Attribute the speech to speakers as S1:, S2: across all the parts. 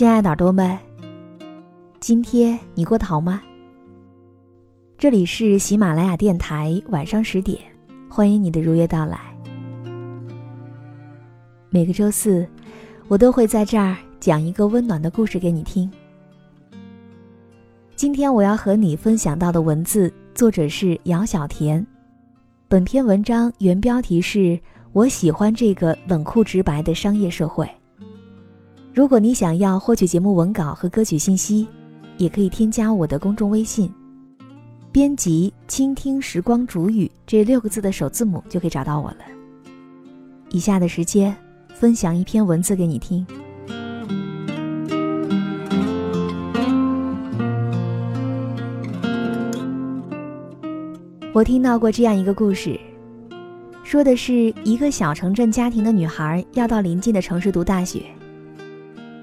S1: 亲爱的耳朵们，今天你过得好吗？这里是喜马拉雅电台，晚上十点，欢迎你的如约到来。每个周四，我都会在这儿讲一个温暖的故事给你听。今天我要和你分享到的文字，作者是姚小田。本篇文章原标题是“我喜欢这个冷酷直白的商业社会”。如果你想要获取节目文稿和歌曲信息，也可以添加我的公众微信，编辑“倾听时光煮雨”这六个字的首字母就可以找到我了。以下的时间，分享一篇文字给你听。我听到过这样一个故事，说的是一个小城镇家庭的女孩要到临近的城市读大学。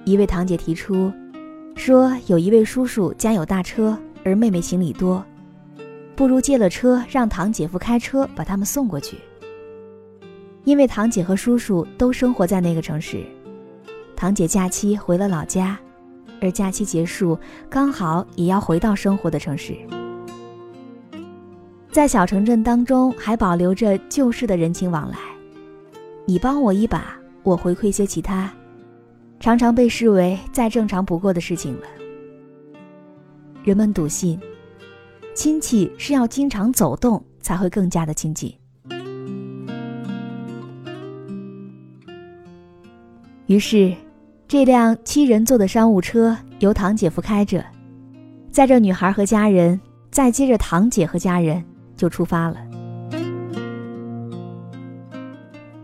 S1: 一位堂姐提出，说有一位叔叔家有大车，而妹妹行李多，不如借了车让堂姐夫开车把他们送过去。因为堂姐和叔叔都生活在那个城市，堂姐假期回了老家，而假期结束刚好也要回到生活的城市。在小城镇当中，还保留着旧式的人情往来，你帮我一把，我回馈些其他。常常被视为再正常不过的事情了。人们笃信，亲戚是要经常走动才会更加的亲近。于是，这辆七人座的商务车由堂姐夫开着，载着女孩和家人，再接着堂姐和家人就出发了。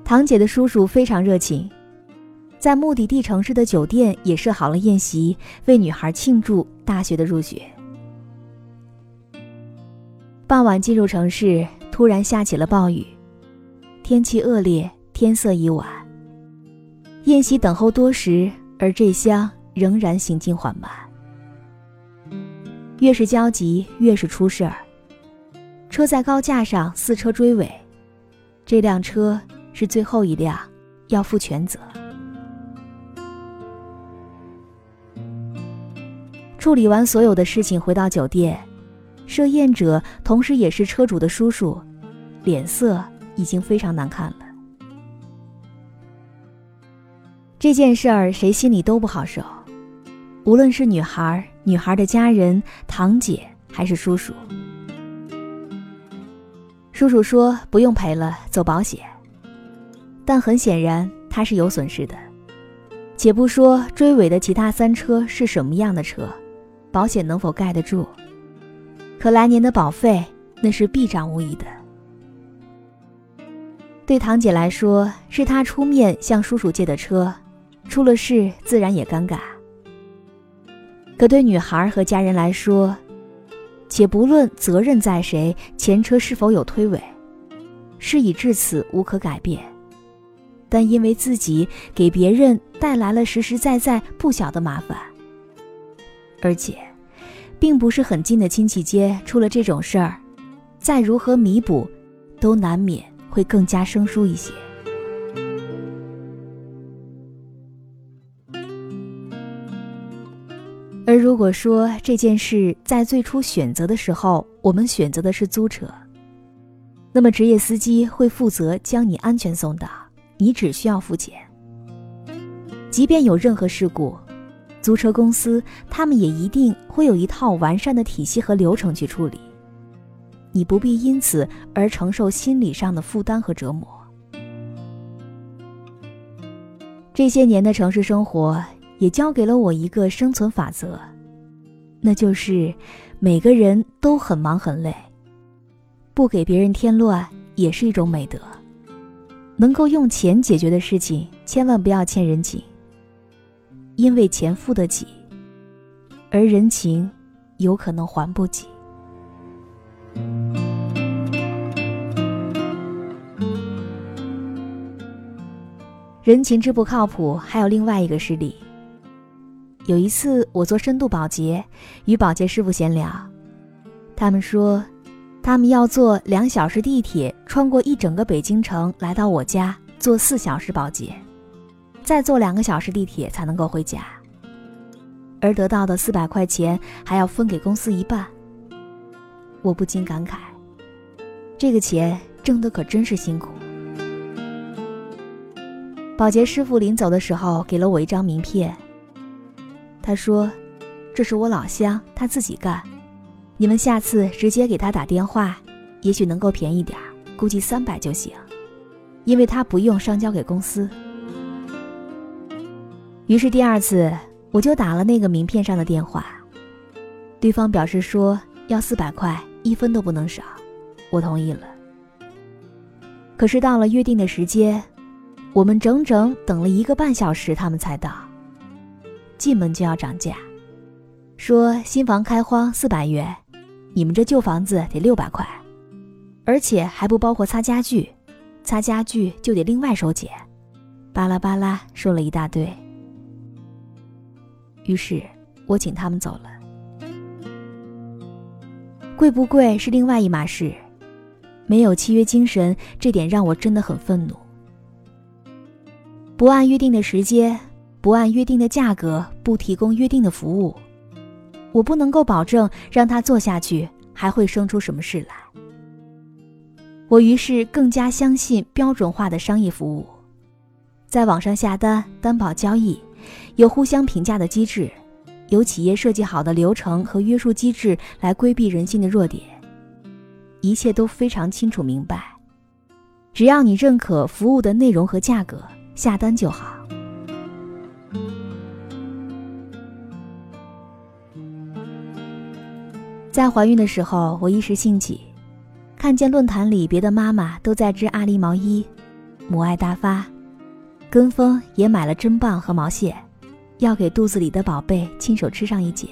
S1: 堂姐的叔叔非常热情。在目的地城市的酒店也设好了宴席，为女孩庆祝大学的入学。傍晚进入城市，突然下起了暴雨，天气恶劣，天色已晚。宴席等候多时，而这厢仍然行进缓慢。越是焦急，越是出事儿。车在高架上四车追尾，这辆车是最后一辆，要负全责。处理完所有的事情，回到酒店，设宴者同时也是车主的叔叔，脸色已经非常难看了。这件事儿谁心里都不好受，无论是女孩、女孩的家人、堂姐还是叔叔。叔叔说不用赔了，走保险。但很显然他是有损失的。且不说追尾的其他三车是什么样的车。保险能否盖得住？可来年的保费那是必涨无疑的。对堂姐来说，是她出面向叔叔借的车，出了事自然也尴尬。可对女孩和家人来说，且不论责任在谁，前车是否有推诿，事已至此无可改变。但因为自己给别人带来了实实在在不小的麻烦。而且，并不是很近的亲戚间出了这种事儿，再如何弥补，都难免会更加生疏一些。而如果说这件事在最初选择的时候，我们选择的是租车，那么职业司机会负责将你安全送到，你只需要付钱。即便有任何事故，租车公司他们也一定会有一套完善的体系和流程去处理，你不必因此而承受心理上的负担和折磨。这些年的城市生活也教给了我一个生存法则。那就是每个人都很忙很累，不给别人添乱也是一种美德。能够用钱解决的事情，千万不要欠人情，因为钱付得起，而人情有可能还不起。人情之不靠谱，还有另外一个事例。有一次，我做深度保洁，与保洁师傅闲聊，他们说，他们要坐两小时地铁，穿过一整个北京城，来到我家做四小时保洁，再坐两个小时地铁才能够回家，而得到的四百块钱还要分给公司一半。我不禁感慨，这个钱挣得可真是辛苦。保洁师傅临走的时候，给了我一张名片。他说：“这是我老乡，他自己干。你们下次直接给他打电话，也许能够便宜点，估计三百就行，因为他不用上交给公司。”于是第二次我就打了那个名片上的电话，对方表示说要四百块，一分都不能少，我同意了。可是到了约定的时间，我们整整等了一个半小时，他们才到。进门就要涨价，说新房开荒四百元，你们这旧房子得六百块，而且还不包括擦家具，擦家具就得另外收钱，巴拉巴拉说了一大堆。于是我请他们走了。贵不贵是另外一码事，没有契约精神，这点让我真的很愤怒。不按约定的时间。不按约定的价格，不提供约定的服务，我不能够保证让他做下去还会生出什么事来。我于是更加相信标准化的商业服务，在网上下单、担保交易，有互相评价的机制，有企业设计好的流程和约束机制来规避人性的弱点，一切都非常清楚明白。只要你认可服务的内容和价格，下单就好。在怀孕的时候，我一时兴起，看见论坛里别的妈妈都在织阿狸毛衣，母爱大发，跟风也买了针棒和毛线，要给肚子里的宝贝亲手吃上一截，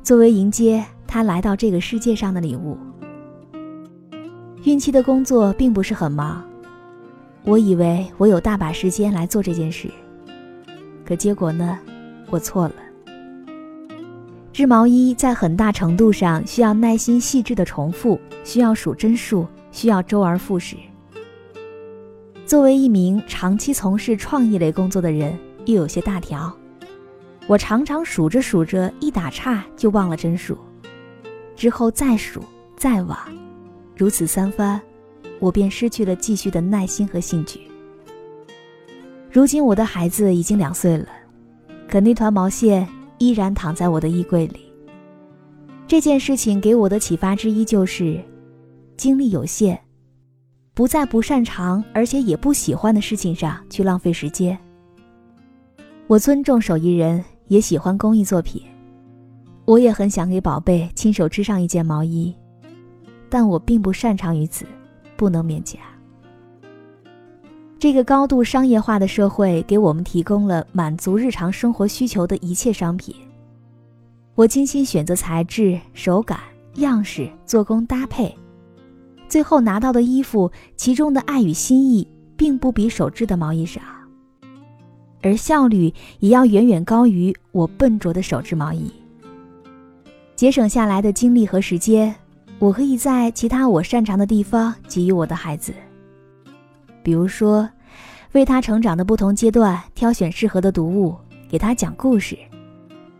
S1: 作为迎接他来到这个世界上的礼物。孕期的工作并不是很忙，我以为我有大把时间来做这件事，可结果呢，我错了。织毛衣在很大程度上需要耐心细致的重复，需要数针数，需要周而复始。作为一名长期从事创意类工作的人，又有些大条，我常常数着数着一打岔就忘了针数，之后再数再忘，如此三番，我便失去了继续的耐心和兴趣。如今我的孩子已经两岁了，可那团毛线。依然躺在我的衣柜里。这件事情给我的启发之一就是，精力有限，不在不擅长而且也不喜欢的事情上去浪费时间。我尊重手艺人，也喜欢工艺作品，我也很想给宝贝亲手织上一件毛衣，但我并不擅长于此，不能勉强。这个高度商业化的社会给我们提供了满足日常生活需求的一切商品。我精心选择材质、手感、样式、做工搭配，最后拿到的衣服，其中的爱与心意并不比手织的毛衣少，而效率也要远远高于我笨拙的手织毛衣。节省下来的精力和时间，我可以在其他我擅长的地方给予我的孩子。比如说，为他成长的不同阶段挑选适合的读物，给他讲故事，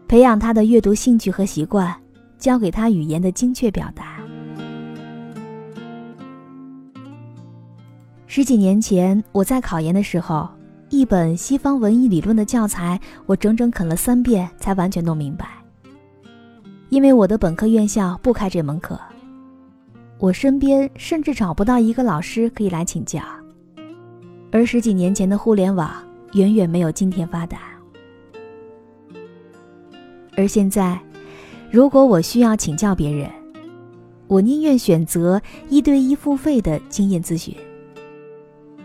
S1: 培养他的阅读兴趣和习惯，教给他语言的精确表达。十几年前，我在考研的时候，一本西方文艺理论的教材，我整整啃了三遍才完全弄明白。因为我的本科院校不开这门课，我身边甚至找不到一个老师可以来请教。而十几年前的互联网远远没有今天发达，而现在，如果我需要请教别人，我宁愿选择一对一付费的经验咨询。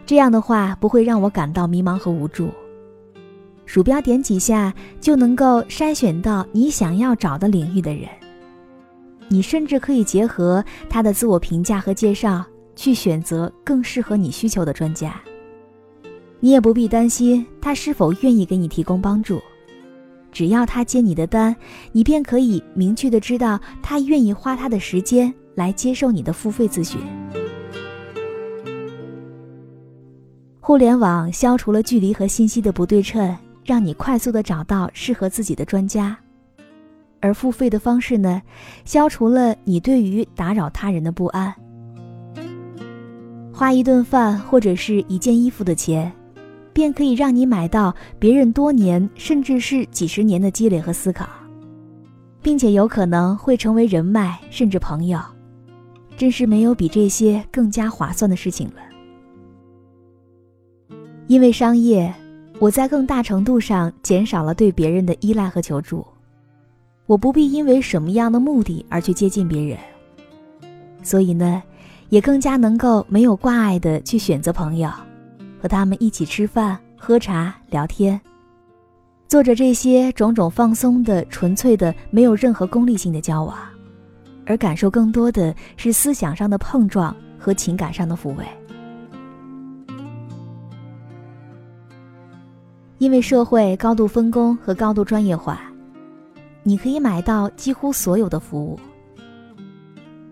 S1: 这样的话不会让我感到迷茫和无助。鼠标点几下就能够筛选到你想要找的领域的人。你甚至可以结合他的自我评价和介绍，去选择更适合你需求的专家。你也不必担心他是否愿意给你提供帮助，只要他接你的单，你便可以明确的知道他愿意花他的时间来接受你的付费咨询。互联网消除了距离和信息的不对称，让你快速的找到适合自己的专家；而付费的方式呢，消除了你对于打扰他人的不安。花一顿饭或者是一件衣服的钱，便可以让你买到别人多年甚至是几十年的积累和思考，并且有可能会成为人脉甚至朋友。真是没有比这些更加划算的事情了。因为商业，我在更大程度上减少了对别人的依赖和求助。我不必因为什么样的目的而去接近别人，所以呢，也更加能够没有挂碍的去选择朋友，和他们一起吃饭、喝茶、聊天，做着这些种种放松的、纯粹的、没有任何功利性的交往，而感受更多的是思想上的碰撞和情感上的抚慰。因为社会高度分工和高度专业化，你可以买到几乎所有的服务，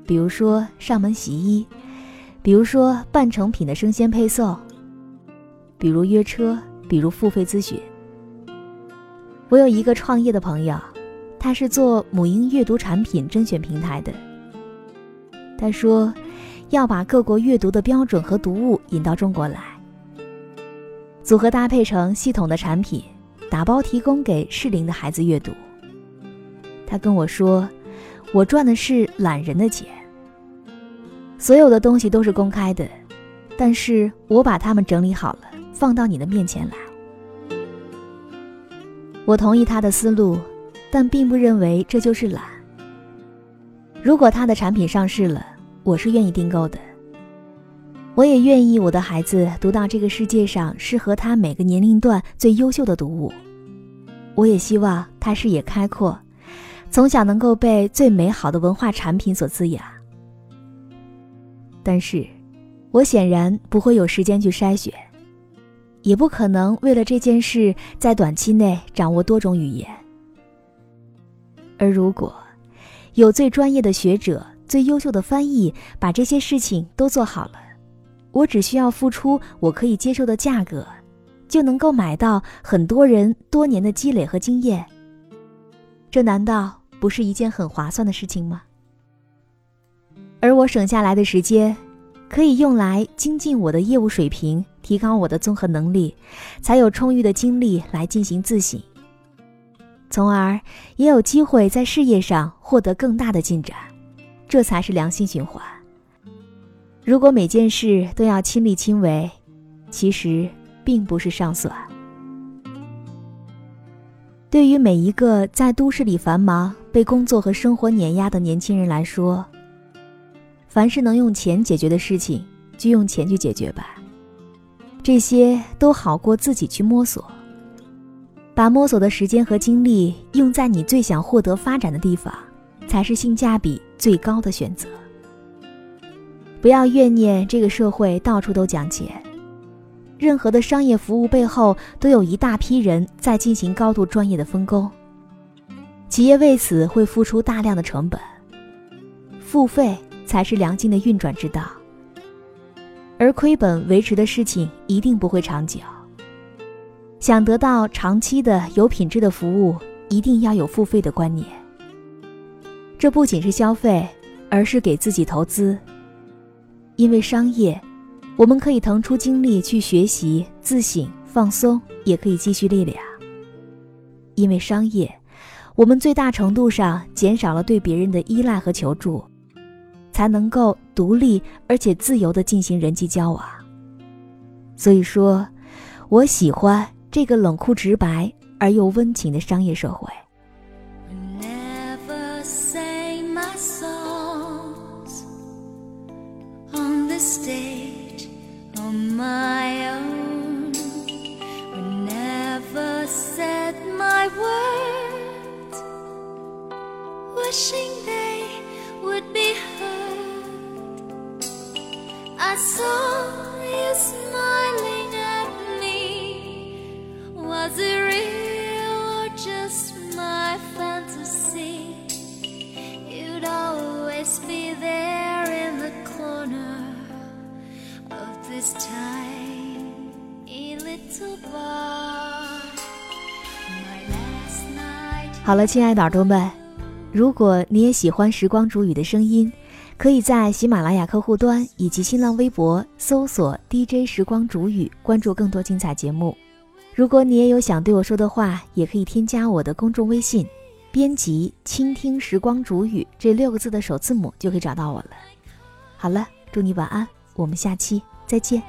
S1: 比如说上门洗衣，比如说半成品的生鲜配送，比如约车，比如付费咨询。我有一个创业的朋友，他是做母婴阅读产品甄选平台的。他说，要把各国阅读的标准和读物引到中国来。组合搭配成系统的产品，打包提供给适龄的孩子阅读。他跟我说：“我赚的是懒人的钱，所有的东西都是公开的，但是我把它们整理好了，放到你的面前来。”我同意他的思路，但并不认为这就是懒。如果他的产品上市了，我是愿意订购的。我也愿意我的孩子读到这个世界上适合他每个年龄段最优秀的读物。我也希望他视野开阔，从小能够被最美好的文化产品所滋养。但是，我显然不会有时间去筛选，也不可能为了这件事在短期内掌握多种语言。而如果有最专业的学者、最优秀的翻译把这些事情都做好了，我只需要付出我可以接受的价格，就能够买到很多人多年的积累和经验。这难道不是一件很划算的事情吗？而我省下来的时间，可以用来精进我的业务水平，提高我的综合能力，才有充裕的精力来进行自省，从而也有机会在事业上获得更大的进展。这才是良性循环。如果每件事都要亲力亲为，其实并不是上算。对于每一个在都市里繁忙、被工作和生活碾压的年轻人来说，凡是能用钱解决的事情，就用钱去解决吧。这些都好过自己去摸索。把摸索的时间和精力用在你最想获得发展的地方，才是性价比最高的选择。不要怨念这个社会到处都讲钱，任何的商业服务背后都有一大批人在进行高度专业的分工，企业为此会付出大量的成本。付费才是良性的运转之道，而亏本维持的事情一定不会长久。想得到长期的有品质的服务，一定要有付费的观念。这不仅是消费，而是给自己投资。因为商业，我们可以腾出精力去学习、自省、放松，也可以积蓄力量。因为商业，我们最大程度上减少了对别人的依赖和求助，才能够独立而且自由地进行人际交往。所以说，我喜欢这个冷酷直白而又温情的商业社会。
S2: State on my
S1: 好了，亲爱的耳朵们。如果你也喜欢时光煮雨的声音，可以在喜马拉雅客户端以及新浪微博搜索 DJ 时光煮雨，关注更多精彩节目。如果你也有想对我说的话，也可以添加我的公众微信，编辑“倾听时光煮雨”这六个字的首字母就可以找到我了。好了，祝你晚安，我们下期再见。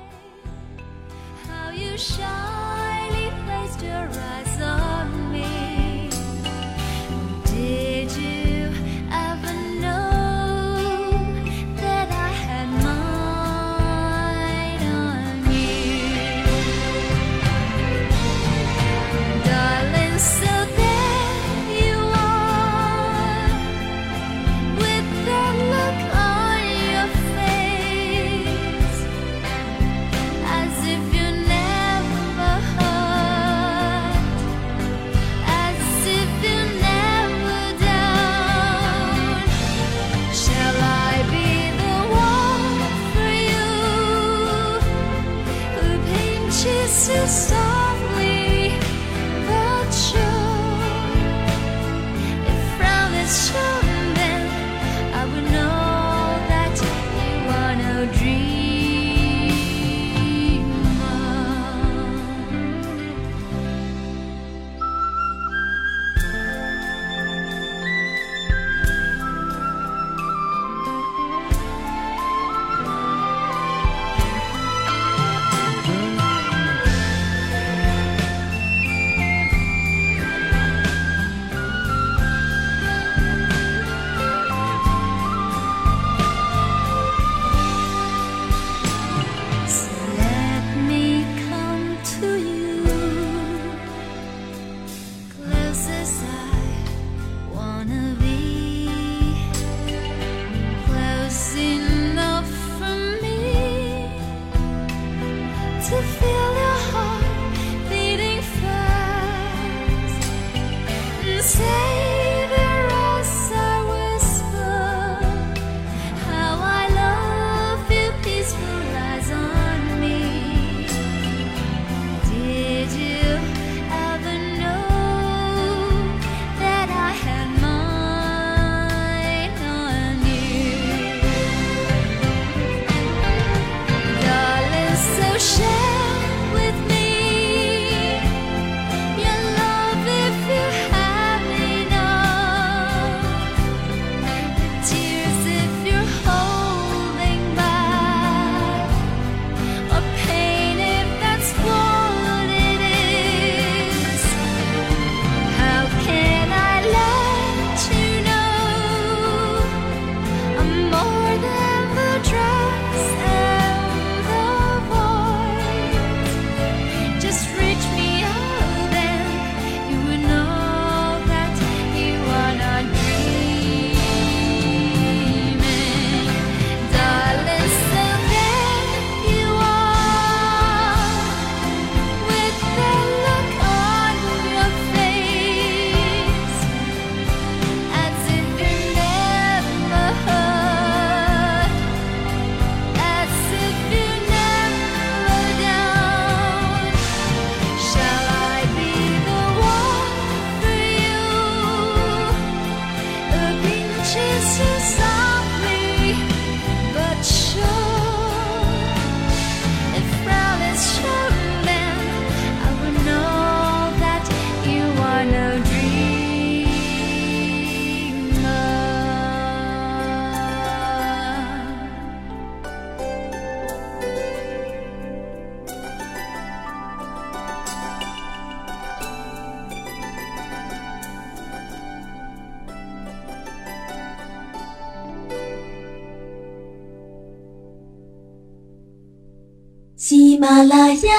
S1: 马拉雅，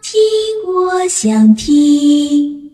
S1: 听我想听。